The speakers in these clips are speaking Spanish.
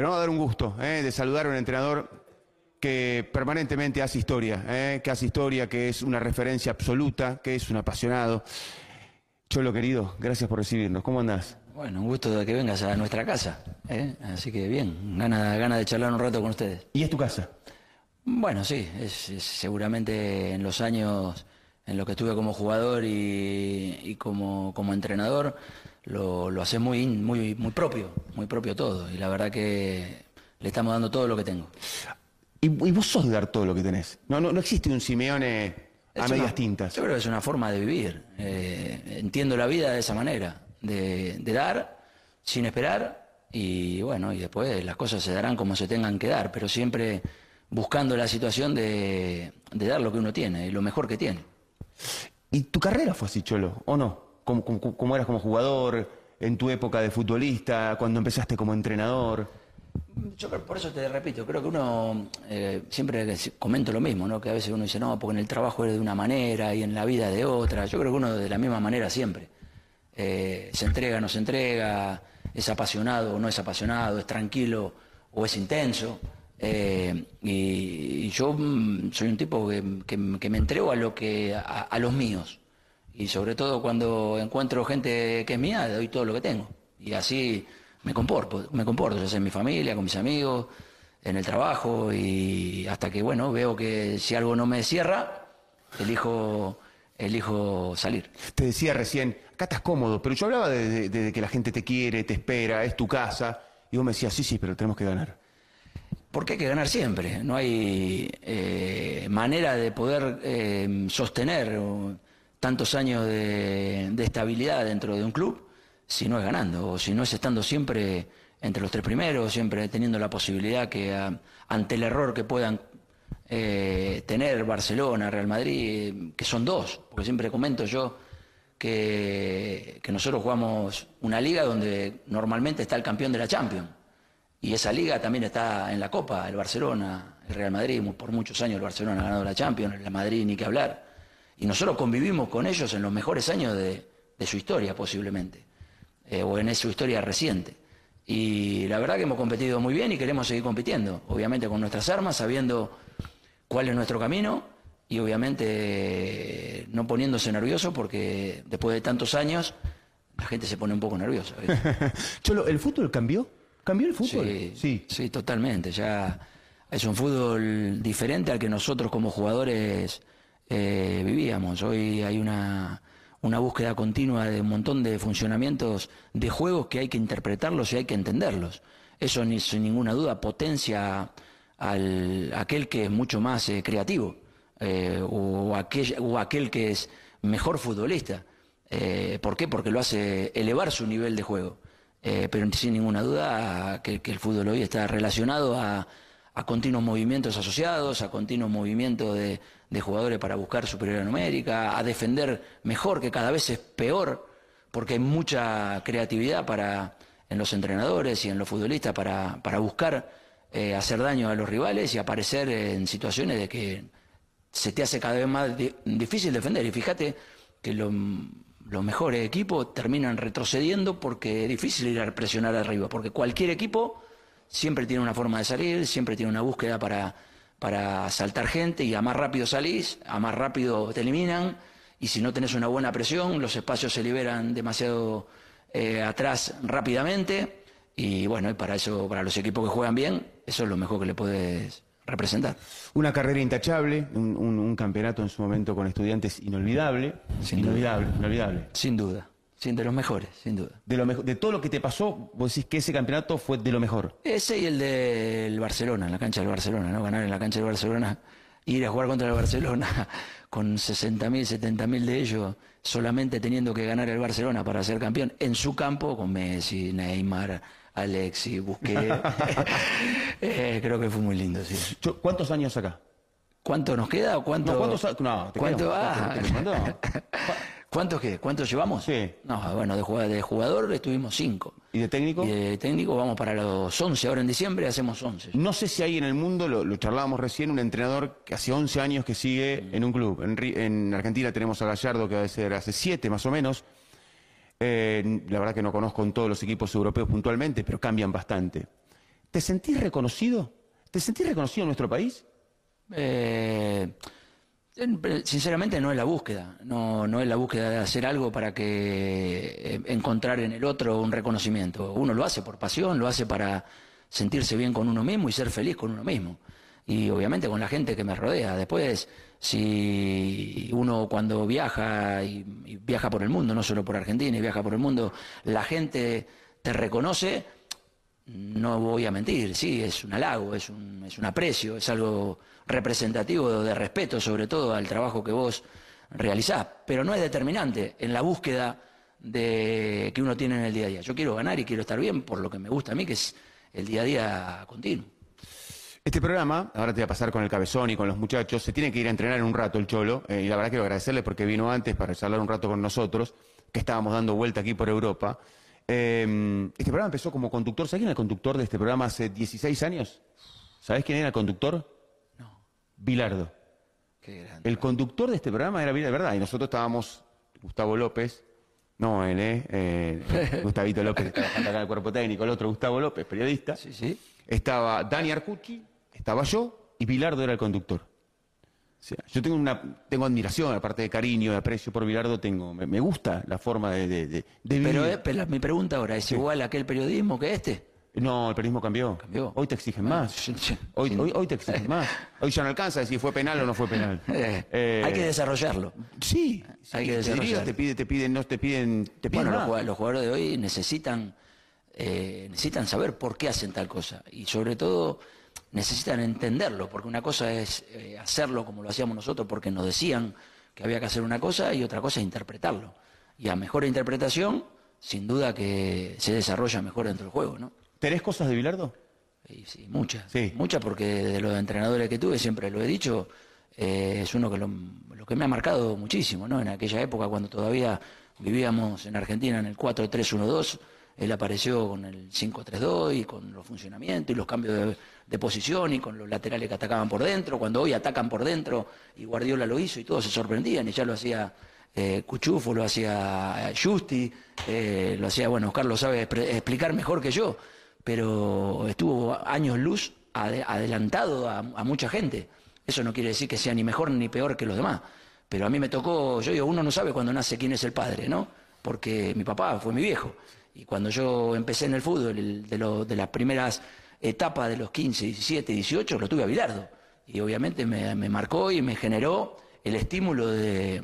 Pero vamos a dar un gusto eh, de saludar a un entrenador que permanentemente hace historia, eh, que hace historia, que es una referencia absoluta, que es un apasionado. Cholo querido, gracias por recibirnos. ¿Cómo andás? Bueno, un gusto de que vengas a nuestra casa. ¿eh? Así que bien, gana, gana de charlar un rato con ustedes. ¿Y es tu casa? Bueno, sí, es, es seguramente en los años en los que estuve como jugador y, y como, como entrenador, lo, lo hace muy, muy, muy propio, muy propio todo. Y la verdad que le estamos dando todo lo que tengo. Y, y vos sos de dar todo lo que tenés. No, no, no existe un Simeone a Es medias una- tintas. Yo creo que es una forma de vivir. Eh, entiendo la vida de esa manera, de, de dar sin esperar y bueno, y después las cosas se darán como se tengan que dar, pero siempre buscando la situación de, de dar lo que uno tiene lo mejor que tiene. ¿Y tu carrera fue así, Cholo? ¿O no? ¿Cómo, eras como jugador? ¿En tu época de futbolista? ¿Cuando empezaste como entrenador? Yo creo- por eso te repito, creo que uno, eh, siempre comento lo mismo, ¿no? que a veces uno dice, no, porque en el trabajo eres de una manera y en la vida de otra. Yo creo que uno de la misma manera siempre. Eh, se entrega, no se entrega, es apasionado o no es apasionado, es tranquilo o es intenso. Eh, y, yo mm, soy un tipo que, que- que me entrego a, lo que, a, a los míos. Y sobre todo cuando encuentro gente que es mía, doy todo lo que tengo. Y así me comporto, me comporto, ya sea en mi familia, con mis amigos, en el trabajo, y hasta que, bueno, veo que si algo no me cierra, elijo, elijo salir. Te decía recién, acá estás cómodo, pero yo hablaba de, de- de que la gente te quiere, te espera, es tu casa. Y vos me decías, sí, sí, pero tenemos que ganar. Porque hay que ganar siempre. No hay eh, manera de poder eh, sostener tantos años de, estabilidad dentro de un club si no es ganando, o si no es estando siempre entre los tres primeros, siempre teniendo la posibilidad que ante el error que puedan eh, tener Barcelona, Real Madrid, que son dos, porque siempre comento yo que, que nosotros jugamos una liga donde normalmente está el campeón de la Champions. Y esa liga también está en la Copa, el Barcelona, el Real Madrid, por muchos años el Barcelona ha ganado la Champions, el Madrid ni que hablar. Y nosotros convivimos con ellos en los mejores años de, de su historia posiblemente, eh, o en su historia reciente. Y la verdad que hemos competido muy bien y queremos seguir compitiendo, obviamente con nuestras armas, sabiendo cuál es nuestro camino y obviamente no poniéndose nervioso porque después de tantos años la gente se pone un poco nerviosa. Cholo, ¿el fútbol cambió? ¿Cambió el fútbol? Sí, sí, totalmente. Ya es un fútbol diferente al que nosotros como jugadores eh, vivíamos. Hoy hay una, una búsqueda continua de un montón de funcionamientos de juegos que hay que interpretarlos y hay que entenderlos. Eso ni, sin ninguna duda potencia al aquel que es mucho más eh, creativo eh, o, aquel, o aquel que es mejor futbolista. ¿Por qué? Porque lo hace elevar su nivel de juego. Pero sin ninguna duda que el fútbol hoy está relacionado a, a continuos movimientos asociados, a continuos movimientos de, de jugadores para buscar superioridad numérica, a defender mejor, que cada vez es peor, porque hay mucha creatividad para, en los entrenadores y en los futbolistas para, para buscar eh, hacer daño a los rivales y aparecer en situaciones de que se te hace cada vez más di- difícil defender. Y fíjate que lo- los mejores equipos terminan retrocediendo porque es difícil ir a presionar arriba, porque cualquier equipo siempre tiene una forma de salir, siempre tiene una búsqueda para, para saltar gente y a más rápido salís, a más rápido te eliminan y si no tenés una buena presión, los espacios se liberan demasiado eh, atrás rápidamente y bueno, y para eso, para los equipos que juegan bien, eso es lo mejor que le puedes representar. Una carrera intachable, un, un- un campeonato en su momento con estudiantes inolvidable. Sin duda. inolvidable, inolvidable. Sin duda, sin de los mejores, sin duda. De, lo mejo- de todo lo que te pasó, vos decís que ese campeonato fue de lo mejor. Ese y el del Barcelona, en la cancha del Barcelona, ¿no? Ganar en la cancha del Barcelona, ir a jugar contra el Barcelona con 60.000, 70.000 de ellos, solamente teniendo que ganar el Barcelona para ser campeón, en su campo, con Messi, Neymar, Alexis, Busquets. Eh, creo que fue muy lindo, sí. ¿Cuántos años acá? ¿Cuánto nos queda o cuánto? No, ¿cuántos a- no, te ¿Cuánto? queda- ah, te- te- te- no. ¿Cuántos qué? ¿Cuántos llevamos? Sí. No, bueno, de jugador, de jugador estuvimos cinco. ¿Y de técnico? Y de técnico vamos para los 11, ahora en diciembre hacemos 11. No sé si hay en el mundo, lo, lo charlábamos recién, un entrenador que hace 11 años que sigue en un club. En, Argentina tenemos a Gallardo, que debe ser hace 7 más o menos. Eh, la verdad que no conozco en todos los equipos europeos puntualmente, pero cambian bastante. ¿Te sentís reconocido? ¿Te sentís reconocido en nuestro país? Eh, sinceramente no es la búsqueda, no, no es la búsqueda de hacer algo para que eh, encontrar en el otro un reconocimiento. Uno lo hace por pasión, lo hace para sentirse bien con uno mismo y ser feliz con uno mismo. Y obviamente con la gente que me rodea. Después, si uno cuando viaja y, y viaja por el mundo, no solo por Argentina, y viaja por el mundo, la gente te reconoce, no voy a mentir, sí, es un halago, es un, es un aprecio, es algo representativo de respeto sobre todo al trabajo que vos realizás, pero no es determinante en la búsqueda de que uno tiene en el día a día. Yo quiero ganar y quiero estar bien por lo que me gusta a mí, que es el día a día continuo. Este programa, ahora te voy a pasar con el cabezón y con los muchachos, se tiene que ir a entrenar en un rato el Cholo, eh, y la verdad quiero agradecerle porque vino antes para charlar un rato con nosotros, que estábamos dando vuelta aquí por Europa. Eh, este programa empezó como conductor. ¿Sabes quién era el conductor de este programa hace 16 años? ¿Sabes quién era el conductor? No, Bilardo. qué grande. El conductor de este programa era Bilardo, ¿verdad? Y nosotros estábamos, Gustavo López, no él, ¿eh? eh Gustavito López, que trabajando acá en el cuerpo técnico, el otro Gustavo López, periodista. Sí, sí. Estaba Dani Arcucci, estaba yo y Bilardo era el conductor. O sea, yo tengo una tengo admiración, aparte de cariño, de aprecio por Bilardo, tengo, me, me gusta la forma de, de, de- de vivir. Pero, eh, pero mi pregunta ahora, ¿es igual aquel periodismo que este? No, el periodismo cambió. Cambió. Hoy te exigen más. Hoy, hoy, hoy te exigen más. Hoy ya no alcanza decir fue penal o no fue penal. Eh, Eh, hay que desarrollarlo. Sí, Hay que te desarrollar. diría, te pide, te piden, no te piden, te piden Bueno, más. los jugadores de hoy necesitan, eh, necesitan saber por qué hacen tal cosa y sobre todo necesitan entenderlo, porque una cosa es eh, hacerlo como lo hacíamos nosotros porque nos decían que había que hacer una cosa y otra cosa es interpretarlo. Y a mejor interpretación, sin duda que se desarrolla mejor dentro del juego, ¿no? ¿Tenés cosas de Bilardo? Y sí, muchas. Sí. Muchas porque de los entrenadores que tuve, siempre lo he dicho, eh, es uno que lo, lo que me ha marcado muchísimo, ¿no? En aquella época cuando todavía vivíamos en Argentina en el 4-3-1-2, él apareció con el 5-3-2 y con los funcionamientos y los cambios de, posición y con los laterales que atacaban por dentro, cuando hoy atacan por dentro y Guardiola lo hizo y todos se sorprendían y ya lo hacía eh, Cuchufo, lo hacía Justi, eh, lo hacía, bueno, Oscar lo sabe explicar mejor que yo, pero estuvo años luz ade- adelantado a, a mucha gente. Eso no quiere decir que sea ni mejor ni peor que los demás. Pero a mí me tocó, yo digo, uno no sabe cuando nace quién es el padre, ¿no? Porque mi papá fue mi viejo. Y cuando yo empecé en el fútbol, el- de, lo- de las primeras etapas de los 15, 17, 18, lo tuve a Bilardo. Y obviamente me, me marcó y me generó el estímulo de,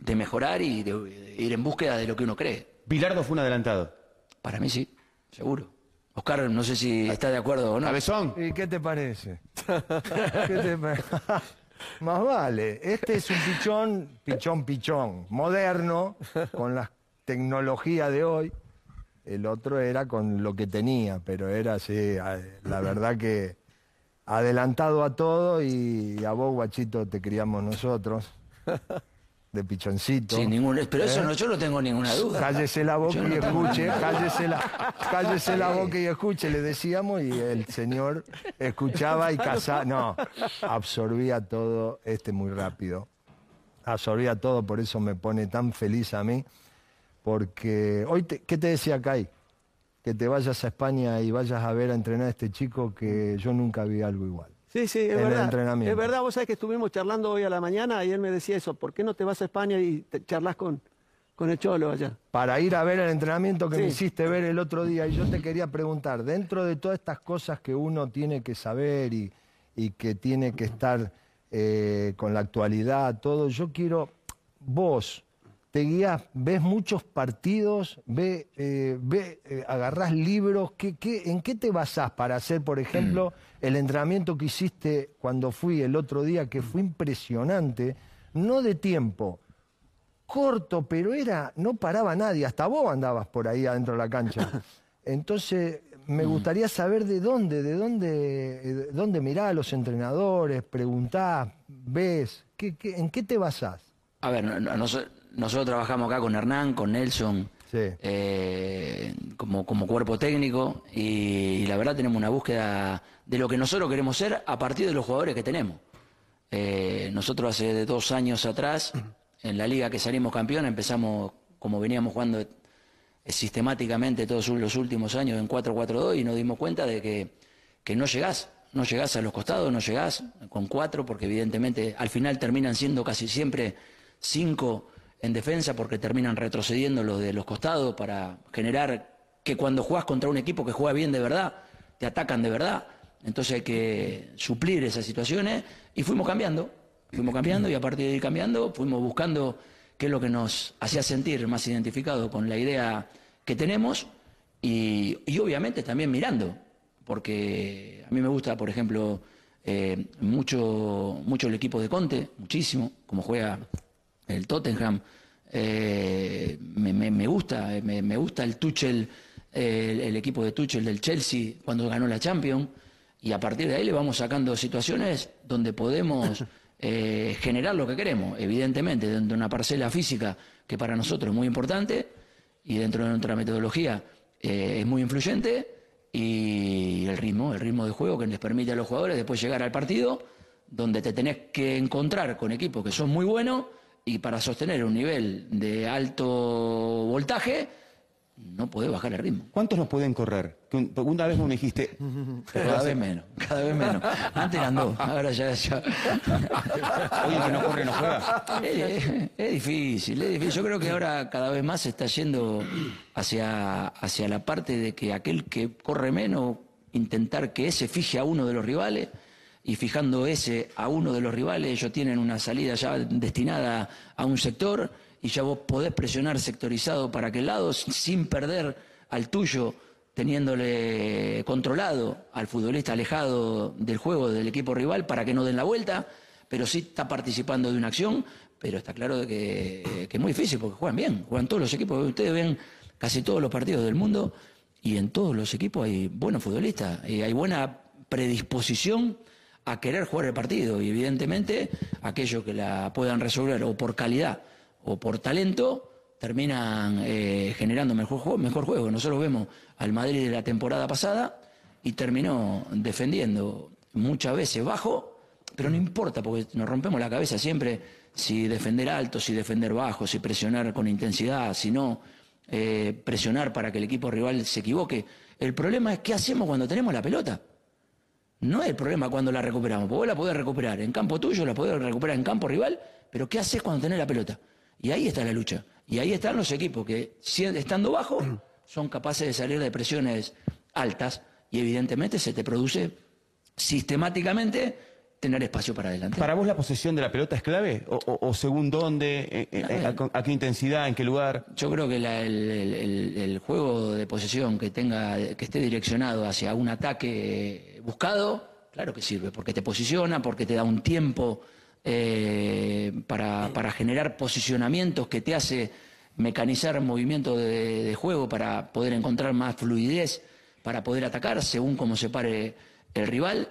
de mejorar y de, de ir en búsqueda de lo que uno cree. Bilardo fue un adelantado. Para mí sí, seguro. Oscar, no sé si está de acuerdo o no. Cabezón. ¿Y qué te parece? ¿Qué te pa- Más vale. Este es un pichón, pichón, pichón, moderno, con la tecnología de hoy. El otro era con lo que tenía, pero era así, la verdad que adelantado a todo y a vos, guachito, te criamos nosotros, de pichoncito. Sin ningún, pero eso ¿Eh? no, yo no tengo ninguna duda. Cállese la boca Yo y no escuche, cállese la, cállese la boca y escuche, le decíamos, y el señor escuchaba y casaba. No, absorbía todo este muy rápido. Absorbía todo, por eso me pone tan feliz a mí. Porque hoy, te- ¿qué te decía Kai? Que te vayas a España y vayas a ver a entrenar a este chico que yo nunca vi algo igual. Sí, sí, es en el verdad. entrenamiento. Es verdad, vos sabés que estuvimos charlando hoy a la mañana y él me decía eso, ¿por qué no te vas a España y te charlas con, con el Cholo allá? para ir a ver el entrenamiento que me hiciste ver el otro día. Y yo te quería preguntar, dentro de todas estas cosas que uno tiene que saber y, y que tiene que estar eh, con la actualidad, todo, yo quiero, vos te guías, ves muchos partidos, ve, eh, ve, eh, agarrás libros, ¿qué, qué, en qué te basás para hacer, por ejemplo, el entrenamiento que hiciste cuando fui el otro día, que fue impresionante, no de tiempo, corto, pero era, no paraba nadie, hasta vos andabas por ahí adentro de la cancha. Entonces, me gustaría saber de dónde, de dónde, eh, de dónde mirás a los entrenadores, preguntás, ves, ¿qué, qué- en qué te basás? A ver, no- no- noso- nosotros trabajamos acá con Hernán, con Nelson, Sí. eh, como, como cuerpo técnico, y, la verdad tenemos una búsqueda de lo que nosotros queremos ser a partir de los jugadores que tenemos. Eh, nosotros hace dos años atrás, en la liga que salimos campeón, empezamos como veníamos jugando eh, sistemáticamente todos los últimos años en 4-4-2 y nos dimos cuenta de que que no llegás, no llegás a los costados, no llegás con cuatro, porque evidentemente al final terminan siendo casi siempre cinco en defensa, porque terminan retrocediendo los de los costados para generar que cuando jugás contra un equipo que juega bien de verdad, te atacan de verdad. Entonces hay que suplir esas situaciones y fuimos cambiando, fuimos cambiando y a partir de ir cambiando fuimos buscando qué es lo que nos hacía sentir más identificado con la idea que tenemos y, y obviamente también mirando, porque a mí me gusta, por ejemplo, eh, mucho, mucho el equipo de Conte, muchísimo, como juega el Tottenham. Eh, me, me- me gusta, me, me gusta el Tuchel, el, el equipo de Tuchel del Chelsea cuando ganó la Champions. Y a partir de ahí le vamos sacando situaciones donde podemos eh, generar lo que queremos. Evidentemente, dentro de una parcela física que para nosotros es muy importante y dentro de nuestra metodología eh, es muy influyente y el ritmo, el ritmo de juego que les permite a los jugadores después llegar al partido donde te tenés que encontrar con equipos que son muy buenos y para sostener un nivel de alto voltaje no podés bajar el ritmo. ¿Cuántos nos pueden correr? Una vez me dijiste, Cada vez menos, cada vez menos. Antes eran dos, ahora ya... ya. oye, que no corre no juega. Es, es difícil, es difícil. Yo creo que ahora cada vez más se está yendo hacia, hacia la parte de que aquel que corre menos, intentar que ese fije a uno de los rivales y fijando ese a uno de los rivales, ellos tienen una salida ya destinada a un sector y ya vos podés presionar sectorizado para aquel lado sin perder al tuyo teniéndole controlado al futbolista alejado del juego del equipo rival para que no den la vuelta, pero sí está participando de una acción, pero está claro que, que es muy difícil porque juegan bien, juegan todos los equipos, ustedes ven casi todos los partidos del mundo y en todos los equipos hay buenos futbolistas y hay buena predisposición a querer jugar el partido y evidentemente aquellos que la puedan resolver o por calidad o por talento terminan eh, generando mejor juego, mejor juego. Nosotros vemos al Madrid de la temporada pasada y terminó defendiendo muchas veces bajo, pero no importa porque nos rompemos la cabeza siempre si defender alto, si defender bajo, si presionar con intensidad, si no eh, presionar para que el equipo rival se equivoque. El problema es qué hacemos cuando tenemos la pelota. No es el problema cuando la recuperamos, porque vos la podés recuperar en campo tuyo, la podés recuperar en campo rival, pero ¿qué haces cuando tenés la pelota? Y ahí está la lucha. Y ahí están los equipos que, estando bajo, son capaces de salir de presiones altas y evidentemente se te produce sistemáticamente tener espacio para adelante. ¿Para vos la posesión de la pelota es clave? ¿O, o- o según dónde? Eh, eh, a, a qué intensidad? ¿En qué lugar? Yo creo que la- el, el- el- el juego de posesión que tenga, que esté direccionado hacia un ataque buscado, claro que sirve, porque te posiciona, porque te da un tiempo eh, para, para generar posicionamientos que te hace mecanizar movimientos de, de juego para poder encontrar más fluidez, para poder atacar según cómo se pare el rival.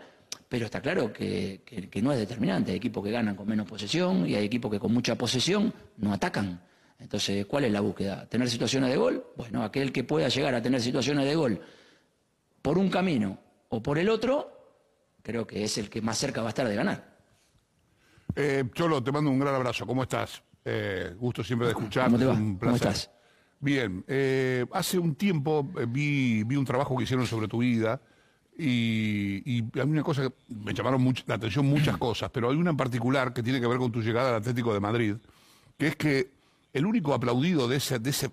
Pero está claro que, que- que no es determinante. Hay equipos que ganan con menos posesión y hay equipos que con mucha posesión no atacan. Entonces, ¿cuál es la búsqueda? ¿Tener situaciones de gol? Bueno, aquel que pueda llegar a tener situaciones de gol por un camino o por el otro, creo que es el que más cerca va a estar de ganar. Eh, Cholo, te mando un gran abrazo. ¿Cómo estás? Eh, gusto siempre de escucharte. ¿Cómo te va? un ¿Cómo placer. estás? Bien. eh, hace un tiempo vi, vi un trabajo que hicieron sobre tu vida y, y a una cosa que me llamaron la atención muchas cosas, pero hay una en particular que tiene que ver con tu llegada al Atlético de Madrid, que es que el único aplaudido de,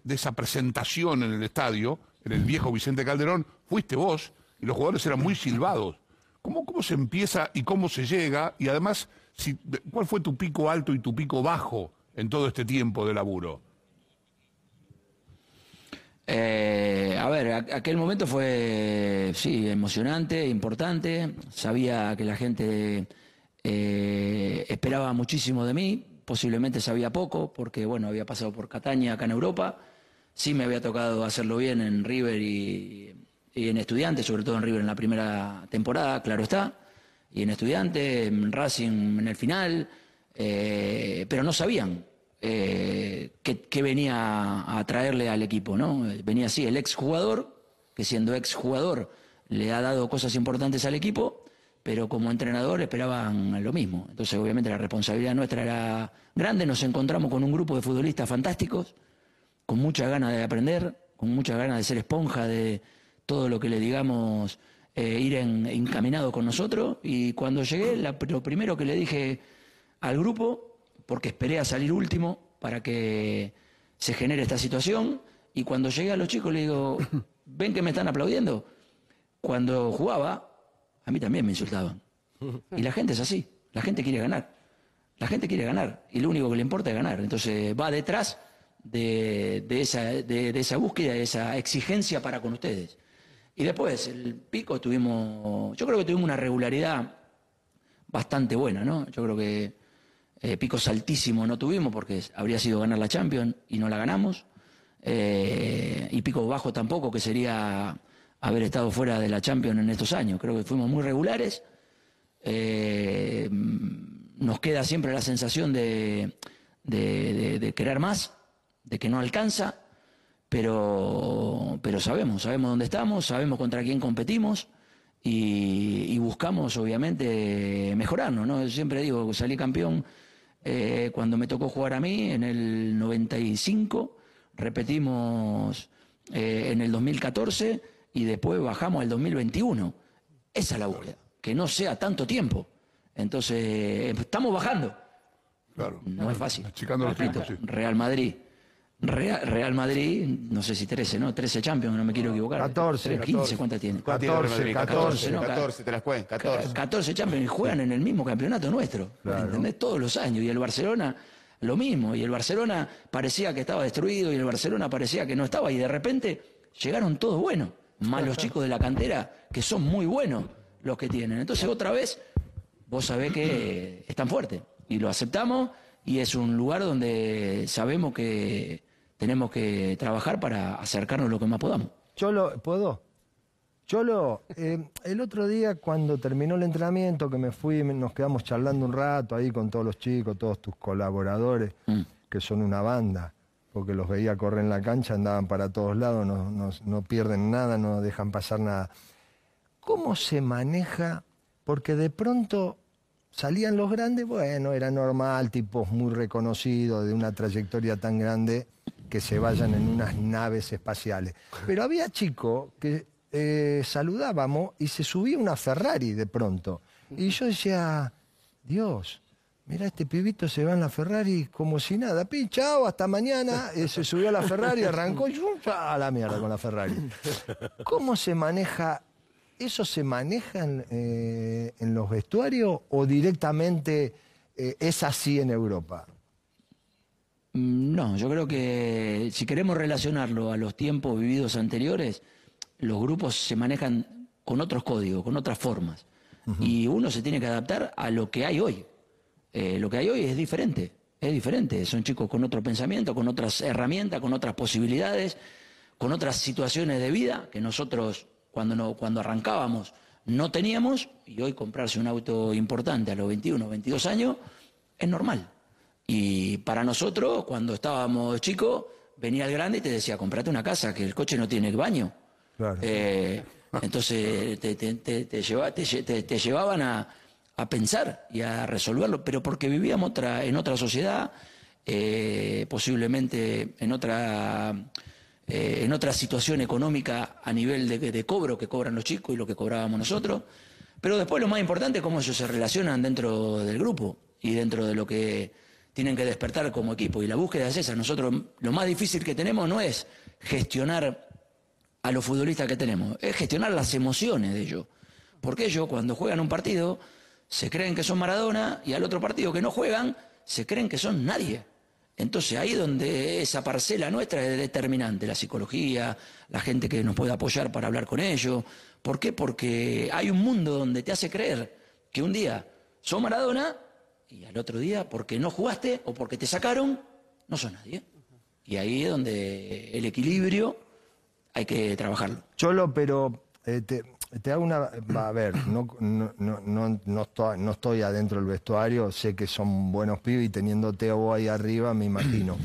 de esa presentación en el estadio, en el viejo Vicente Calderón, fuiste vos y los jugadores eran muy silbados. ¿Cómo, ¿Cómo se empieza y cómo se llega? Y además, si, ¿cuál fue tu pico alto y tu pico bajo en todo este tiempo de laburo? Eh, a ver, aquel momento fue, sí, emocionante, importante. Sabía que la gente eh, esperaba muchísimo de mí. Posiblemente sabía poco, porque bueno, había pasado por Cataña acá en Europa. Sí me había tocado hacerlo bien en River y, y en Estudiantes, sobre todo en River en la primera temporada, claro está. Y en Estudiantes, en Racing en el final. eh, pero no sabían eh, qué venía a traerle al equipo, ¿no? Venía así, el exjugador, que siendo exjugador le ha dado cosas importantes al equipo, pero como entrenador esperaban lo mismo. Entonces, obviamente, la responsabilidad nuestra era grande. Nos encontramos con un grupo de futbolistas fantásticos, con muchas ganas de aprender, con muchas ganas de ser esponja de todo lo que le digamos eh, ir en- encaminado con nosotros. Y cuando llegué, lo primero que le dije al grupo, porque esperé a salir último para que se genere esta situación, y cuando llegué a los chicos le digo, ¿ven que me están aplaudiendo? Cuando jugaba, a mí también me insultaban. Y la gente es así, la gente quiere ganar. La gente quiere ganar y lo único que le importa es ganar. Entonces va detrás de, de esa, de, de esa búsqueda, de esa exigencia para con ustedes. Y después, el pico tuvimos, yo creo que tuvimos una regularidad bastante buena, ¿no? Yo creo que eh, picos altísimos no tuvimos porque habría sido ganar la Champions y no la ganamos. Eh, y picos bajos tampoco, que sería haber estado fuera de la Champions en estos años. Creo que fuimos muy regulares. Eh, nos queda siempre la sensación de, de- de- querer más, de que no alcanza, pero, pero sabemos, sabemos dónde estamos, sabemos contra quién competimos y, y buscamos obviamente mejorarnos. ¿no? Yo siempre digo, salí campeón eh, cuando me tocó jugar a mí en el 95, repetimos eh, en el 2014 y después bajamos al 2021. Esa es la búsqueda, que no sea tanto tiempo. Entonces, estamos bajando. Claro. No es fácil. Repito, tiempos, sí. Real Madrid. Real, Real Madrid, no sé si 13, ¿no? 13 Champions, no me quiero equivocar. 14, 15, 14. ¿cuántas tiene? ¿Cuánto tiene el Real 14, Madrid? 14, ¿no? 14, te las cuento, 14. 14 Champions y juegan en el mismo campeonato nuestro. ¿Entendés? Todos los años. Y el Barcelona, lo mismo. Y el Barcelona parecía que estaba destruido y el Barcelona parecía que no estaba. Y de repente llegaron todos buenos. Más los chicos de la cantera, que son muy buenos los que tienen. Entonces, otra vez, vos sabés que están fuertes. Y lo aceptamos. Y es un lugar donde sabemos que tenemos que trabajar para acercarnos lo que más podamos. Cholo, ¿puedo? Cholo, eh, el otro día cuando terminó el entrenamiento, que me fui, nos quedamos charlando un rato ahí con todos los chicos, todos tus colaboradores, Mm. que son una banda, porque los veía correr en la cancha, andaban para todos lados, no, no- no pierden nada, no dejan pasar nada. ¿Cómo se maneja? Porque de pronto salían los grandes, bueno, era normal, tipos muy reconocidos, de una trayectoria tan grande, que se vayan en unas naves espaciales. Pero había chicos que eh, saludábamos y se subía una Ferrari de pronto. Y yo decía, Dios, mira, este pibito se va en la Ferrari como si nada. Pi, chao, hasta mañana. Eh, se subió a la Ferrari, arrancó y a la mierda con la Ferrari. ¿Cómo se maneja? ¿Eso se maneja en, eh, los vestuarios o directamente es así en Europa? Mm, No, yo creo que si queremos relacionarlo a los tiempos vividos anteriores, los grupos se manejan con otros códigos, con otras formas. Y uno se tiene que adaptar a lo que hay hoy. Eh, lo que hay hoy es diferente, es diferente. Son chicos con otro pensamiento, con otras herramientas, con otras posibilidades, con otras situaciones de vida que nosotros cuando, no, cuando arrancábamos no teníamos. Y hoy comprarse un auto importante a los 21, 22 años es normal. Y para nosotros, cuando estábamos chicos, venía el grande y te decía, comprate una casa, que el coche no tiene baño. Claro. Eh, entonces te, te- te- te lleva- te lle- te- te llevaban a, a pensar y a resolverlo, pero porque vivíamos otra, en otra sociedad, eh, posiblemente en otra, eh, en otra situación económica a nivel de, de cobro que cobran los chicos y lo que cobrábamos nosotros. Pero después lo más importante es cómo ellos se relacionan dentro del grupo y dentro de lo que tienen que despertar como equipo. Y la búsqueda es esa. Nosotros lo más difícil que tenemos no es gestionar a los futbolistas que tenemos, es gestionar las emociones de ellos. Porque ellos cuando juegan un partido se creen que son Maradona y al otro partido que no juegan se creen que son nadie. Entonces ahí donde esa parcela nuestra es determinante, la psicología, la gente que nos puede apoyar para hablar con ellos. ¿Por qué? Porque hay un mundo donde te hace creer que un día sos Maradona y al otro día porque no jugaste o porque te sacaron, no sos nadie. Y ahí es donde el equilibrio hay que trabajarlo. Cholo, pero eh, te, te hago una... a ver, no, no, no, no, estoy, no estoy adentro del vestuario, sé que son buenos pibes y teniéndote a vos ahí arriba, me imagino.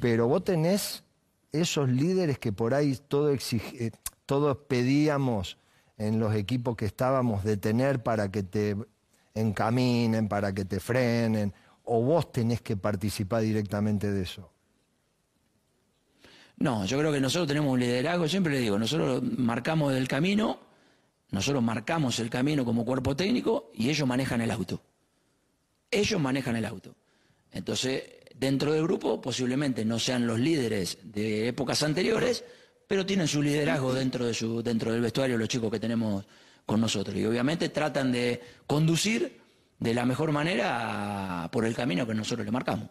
Pero vos tenés esos líderes que por ahí todo exig- eh, todos pedíamos en los equipos que estábamos de tener para que te encaminen, para que te frenen, o vos tenés que participar directamente de eso. No, yo creo que nosotros tenemos un liderazgo, siempre le digo, nosotros marcamos el camino Nosotros marcamos el camino como cuerpo técnico y ellos manejan el auto. Ellos manejan el auto. Entonces, dentro del grupo posiblemente no sean los líderes de épocas anteriores, pero tienen su liderazgo dentro, de su, dentro del vestuario los chicos que tenemos con nosotros. Y obviamente tratan de conducir de la mejor manera por el camino que nosotros le marcamos.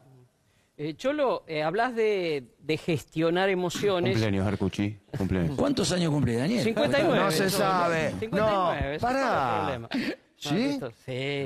Eh, Cholo, eh, hablas de, de gestionar emociones. Cumpleaños, Arcuchi. Cumpleaños. ¿Cuántos años cumple Daniel? 59. No se sabe. 59, eso No, pará. no es problema. ¿Sí? Sí, sí.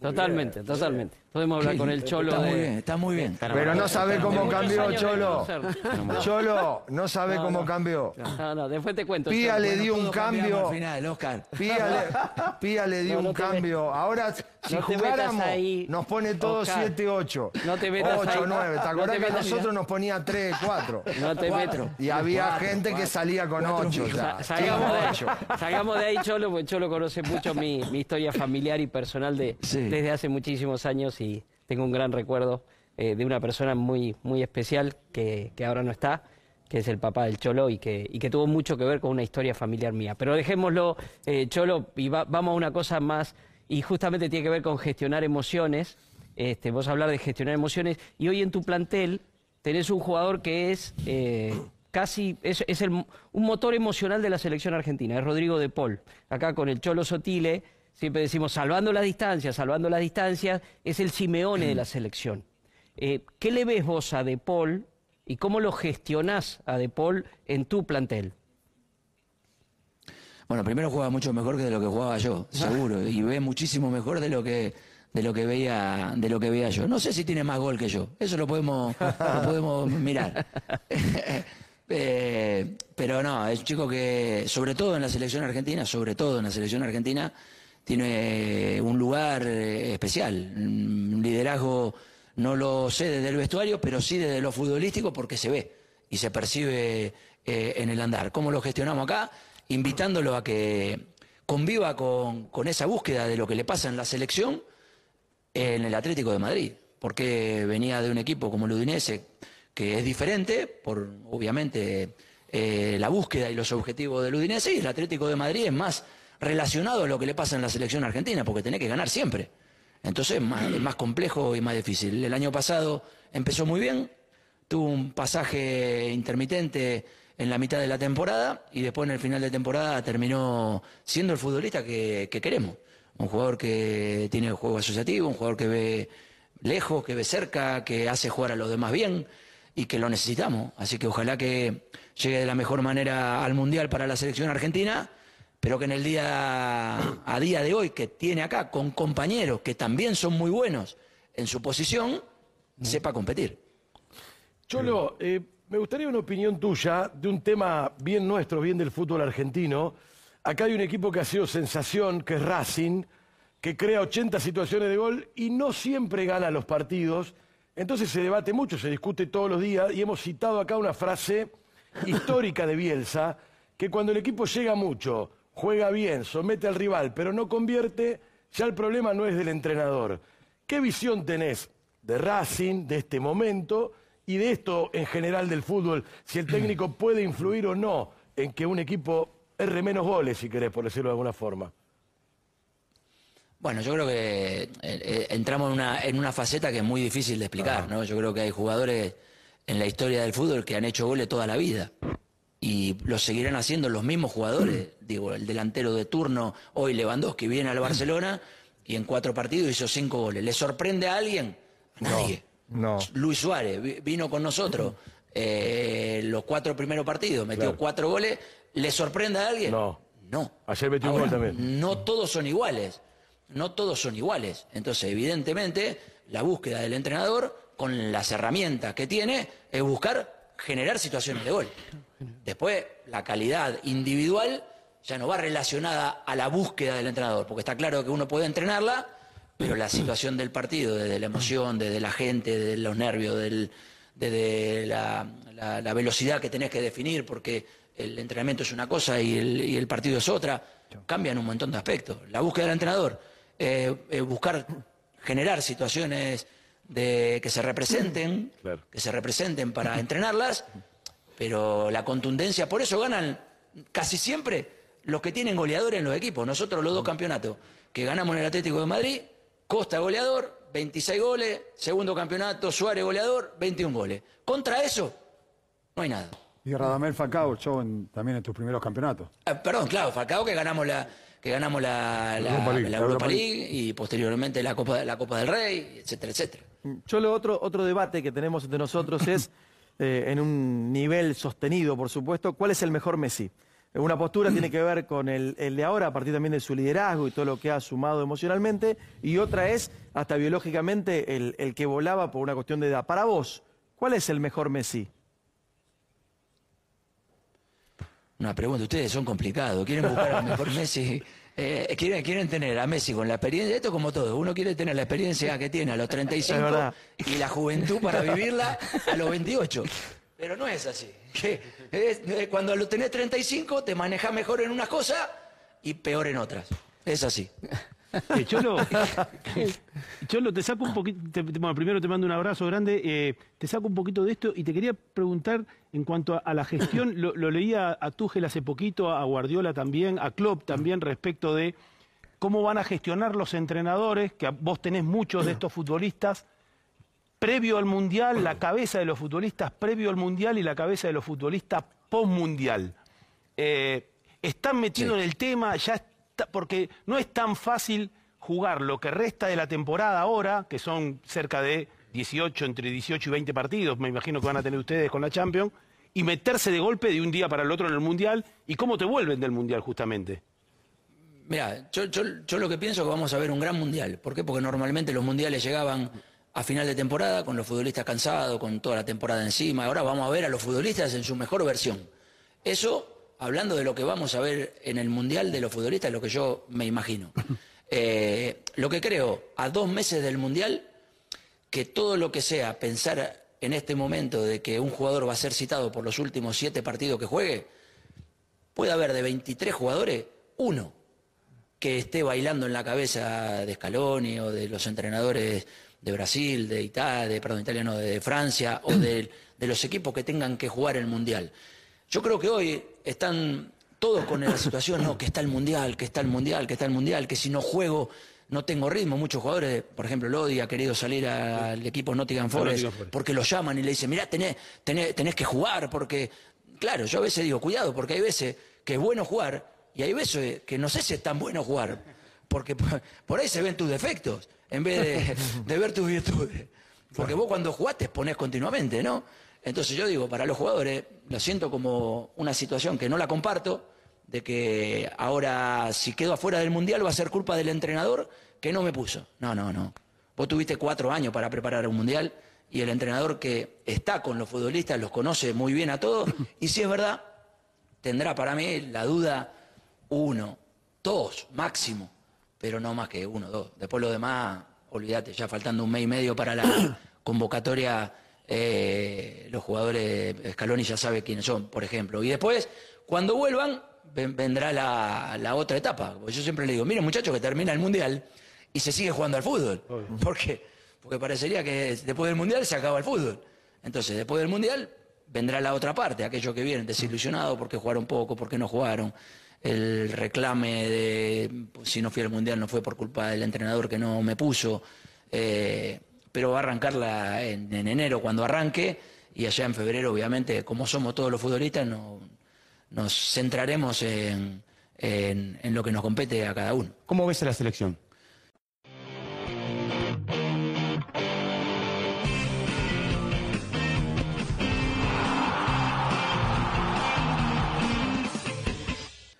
Totalmente, totalmente. Podemos hablar con el Cholo Está de... muy bien, está muy bien. Pero no sabe cómo cambió, Cholo. Cholo, no sabe No, cómo no. cambió. No, no, después te cuento. Pía Cholo. le dio un cambio. Al final, Oscar. Pía le, Pía le dio No, no un cambio. Ahora, si jugáramos, metas ahí, nos pone todo Oscar. 7-8. No te metas 8, ahí. 9. ¿Te No acordás te que metas- nosotros nos ponía 3, 4? No te meto. Y había Cuatro, gente que salía con 8. Sa- Salgamos de, ahí, salgamos de ahí, Cholo, porque Cholo conoce mucho mi, historia familiar y personal de, desde hace muchísimos años y tengo un gran recuerdo eh, de una persona muy, muy especial que, que ahora no está, que es el papá del Cholo y que, y que tuvo mucho que ver con una historia familiar mía. Pero dejémoslo, eh, Cholo, y va- vamos a una cosa más, y justamente tiene que ver con gestionar emociones. Este, vos hablar de gestionar emociones, y hoy en tu plantel tenés un jugador que es eh, casi, es, es un motor emocional de la selección argentina, es Rodrigo de Paul. Acá con el Cholo Sotile, siempre decimos, salvando las distancias, salvando las distancias, es el Simeone de la selección. Eh, ¿Qué le ves vos a De Paul y cómo lo gestionás a De Paul en tu plantel? Bueno, primero juega mucho mejor que de lo que jugaba yo, seguro, y ve muchísimo mejor de lo que de lo que veía de lo que veía yo. No sé si tiene más gol que yo, eso lo podemos lo podemos mirar. Eh, pero no, es un chico que, sobre todo en la selección argentina, sobre todo en la selección argentina, tiene un lugar eh, especial, un liderazgo, no lo sé desde el vestuario, pero sí desde lo futbolístico porque se ve y se percibe eh, en el andar. ¿Cómo lo gestionamos acá? Invitándolo a que conviva con, esa búsqueda de lo que le pasa en la selección en el Atlético de Madrid, porque venía de un equipo como el Udinese, que es diferente, por obviamente eh, la búsqueda y los objetivos del Udinese, y el Atlético de Madrid es más relacionado a lo que le pasa en la selección argentina, porque tenés que ganar siempre. Entonces es más, complejo y más difícil. El año pasado empezó muy bien, tuvo un pasaje intermitente en la mitad de la temporada y después en el final de temporada terminó siendo el futbolista que, que queremos. Un jugador que tiene juego asociativo, un jugador que ve lejos, que ve cerca, que hace jugar a los demás bien y que lo necesitamos. Así que ojalá que llegue de la mejor manera al Mundial para la selección argentina, pero que en el día a día de hoy que tiene acá con compañeros que también son muy buenos en su posición, sepa competir. Cholo, eh, me gustaría una opinión tuya de un tema bien nuestro, bien del fútbol argentino. Acá hay un equipo que ha sido sensación, que es Racing, que crea 80 situaciones de gol y no siempre gana los partidos. Entonces se debate mucho, se discute todos los días y hemos citado acá una frase histórica de Bielsa, que cuando el equipo llega mucho, juega bien, somete al rival, pero no convierte, ya el problema no es del entrenador. ¿Qué visión tenés de Racing, de este momento y de esto en general del fútbol? Si el técnico puede influir o no en que un equipo erre menos goles, si querés, por decirlo de alguna forma. Bueno, yo creo que eh, eh, entramos en una, en una faceta que es muy difícil de explicar, ¿no? Yo creo que hay jugadores en la historia del fútbol que han hecho goles toda la vida y lo seguirán haciendo los mismos jugadores. Digo, el delantero de turno, hoy Lewandowski, viene al Barcelona y en cuatro partidos hizo cinco goles. ¿Le sorprende a alguien? A nadie. no. Luis Suárez vi- vino con nosotros eh, los cuatro primeros partidos, metió Claro. cuatro goles. ¿Le sorprende a alguien? No. No. Ayer metió un gol también. No todos son iguales. No todos son iguales. Entonces, evidentemente, la búsqueda del entrenador, con las herramientas que tiene, es buscar generar situaciones de gol. Después, la calidad individual ya no va relacionada a la búsqueda del entrenador, porque está claro que uno puede entrenarla, pero la situación del partido, desde la emoción, desde la gente, desde los nervios, del- desde la, la- la velocidad que tenés que definir, porque el entrenamiento es una cosa y el, y el partido es otra, cambian un montón de aspectos. La búsqueda del entrenador, eh, eh, buscar generar situaciones de que se representen, Claro. que se representen para entrenarlas, pero la contundencia, por eso ganan casi siempre los que tienen goleadores en los equipos. Nosotros los dos campeonatos que ganamos en el Atlético de Madrid, Costa goleador, 26 goles, segundo campeonato, Suárez goleador, 21 goles. Contra eso, no hay nada. Y Radamel Falcao, yo en- también en tus primeros campeonatos. Ah, perdón, claro, Falcao que ganamos la que ganamos la, la- Europa League. la Europa League y posteriormente la Copa, la Copa del Rey, etcétera, etcétera. Yo lo otro, otro debate que tenemos entre nosotros es, eh, en un nivel sostenido, por supuesto, ¿cuál es el mejor Messi? Una postura tiene que ver con el, el de ahora, a partir también de su liderazgo y todo lo que ha sumado emocionalmente, y otra es, hasta biológicamente, el, el que volaba por una cuestión de edad. Para vos, ¿cuál es el mejor Messi? Una pregunta, ustedes son complicados, quieren buscar al mejor Messi, eh, quieren, quieren tener a Messi con la experiencia, esto como todo, uno quiere tener la experiencia que tiene a los 35 Es verdad. y la juventud para vivirla a los 28. Pero no es así. Que es- eh, cuando lo tenés 35 te manejas mejor en unas cosas y peor en otras. Es así. Eh, Cholo, Cholo, te saco un poquito, te- bueno, primero te mando un abrazo grande, eh, te saco un poquito de esto y te quería preguntar en cuanto a, a la gestión, lo, lo leía a Tuchel hace poquito, a Guardiola también, a Klopp también respecto de cómo van a gestionar los entrenadores, que vos tenés muchos de estos futbolistas, previo al Mundial, la cabeza de los futbolistas previo al Mundial y la cabeza de los futbolistas post-Mundial. Eh, están metiendo en el tema, ya porque no es tan fácil jugar lo que resta de la temporada ahora, que son cerca de 18, entre 18 y 20 partidos, me imagino que van a tener ustedes con la Champions, y meterse de golpe de un día para el otro en el Mundial, y cómo te vuelven del Mundial justamente. Mira, yo, yo, yo lo que pienso es que vamos a ver un gran mundial. ¿Por qué? Porque normalmente los mundiales llegaban a final de temporada con los futbolistas cansados, con toda la temporada encima. Ahora vamos a ver a los futbolistas en su mejor versión. Eso, hablando de lo que vamos a ver en el mundial de los futbolistas, lo que yo me imagino. Eh, lo que creo, a dos meses del mundial, que todo lo que sea pensar en este momento de que un jugador va a ser citado por los últimos siete partidos que juegue, puede haber de 23 jugadores, uno que esté bailando en la cabeza de Scaloni o de los entrenadores de Brasil, de Italia, de, perdón, Italia no, de Francia o de, de los equipos que tengan que jugar el Mundial. Yo creo que hoy están todos con la situación, no, que está el Mundial, que está el Mundial, que está el Mundial, que si no juego no tengo ritmo. Muchos jugadores, por ejemplo, Lodi ha querido salir al equipo Nottingham Forest porque lo llaman y le dicen, mirá, tenés, tenés, tenés que jugar, porque, claro, yo a veces digo, cuidado, porque hay veces que es bueno jugar y hay veces que no sé si es tan bueno jugar, porque por, por ahí se ven tus defectos en vez de, de ver tus virtudes. Porque vos cuando jugás te exponés continuamente, ¿no? Entonces yo digo, para los jugadores, lo siento como una situación que no la comparto, de que ahora si quedo afuera del Mundial va a ser culpa del entrenador que no me puso. No, no, no. Vos tuviste cuatro años para preparar un Mundial y el entrenador que está con los futbolistas los conoce muy bien a todos y si es verdad, tendrá para mí la duda uno, dos máximo, pero no más que uno, dos. Después lo demás, olvídate, ya faltando un mes y medio para la convocatoria, eh, los jugadores, Scaloni ya sabe quiénes son, por ejemplo. Y después, cuando vuelvan, ven- vendrá la, la otra etapa. Porque yo siempre le digo, miren muchachos, que termina el Mundial y se sigue jugando al fútbol. ¿Por qué? Porque parecería que después del Mundial se acaba el fútbol. Entonces, después del Mundial vendrá la otra parte, aquellos que vienen desilusionados porque jugaron poco, porque no jugaron. El reclame de si no fui al Mundial no fue por culpa del entrenador que no me puso. Eh, pero va a arrancarla en, en enero cuando arranque y allá en febrero, obviamente, como somos todos los futbolistas, no- nos centraremos en, en- en lo que nos compete a cada uno. ¿Cómo ves a la selección?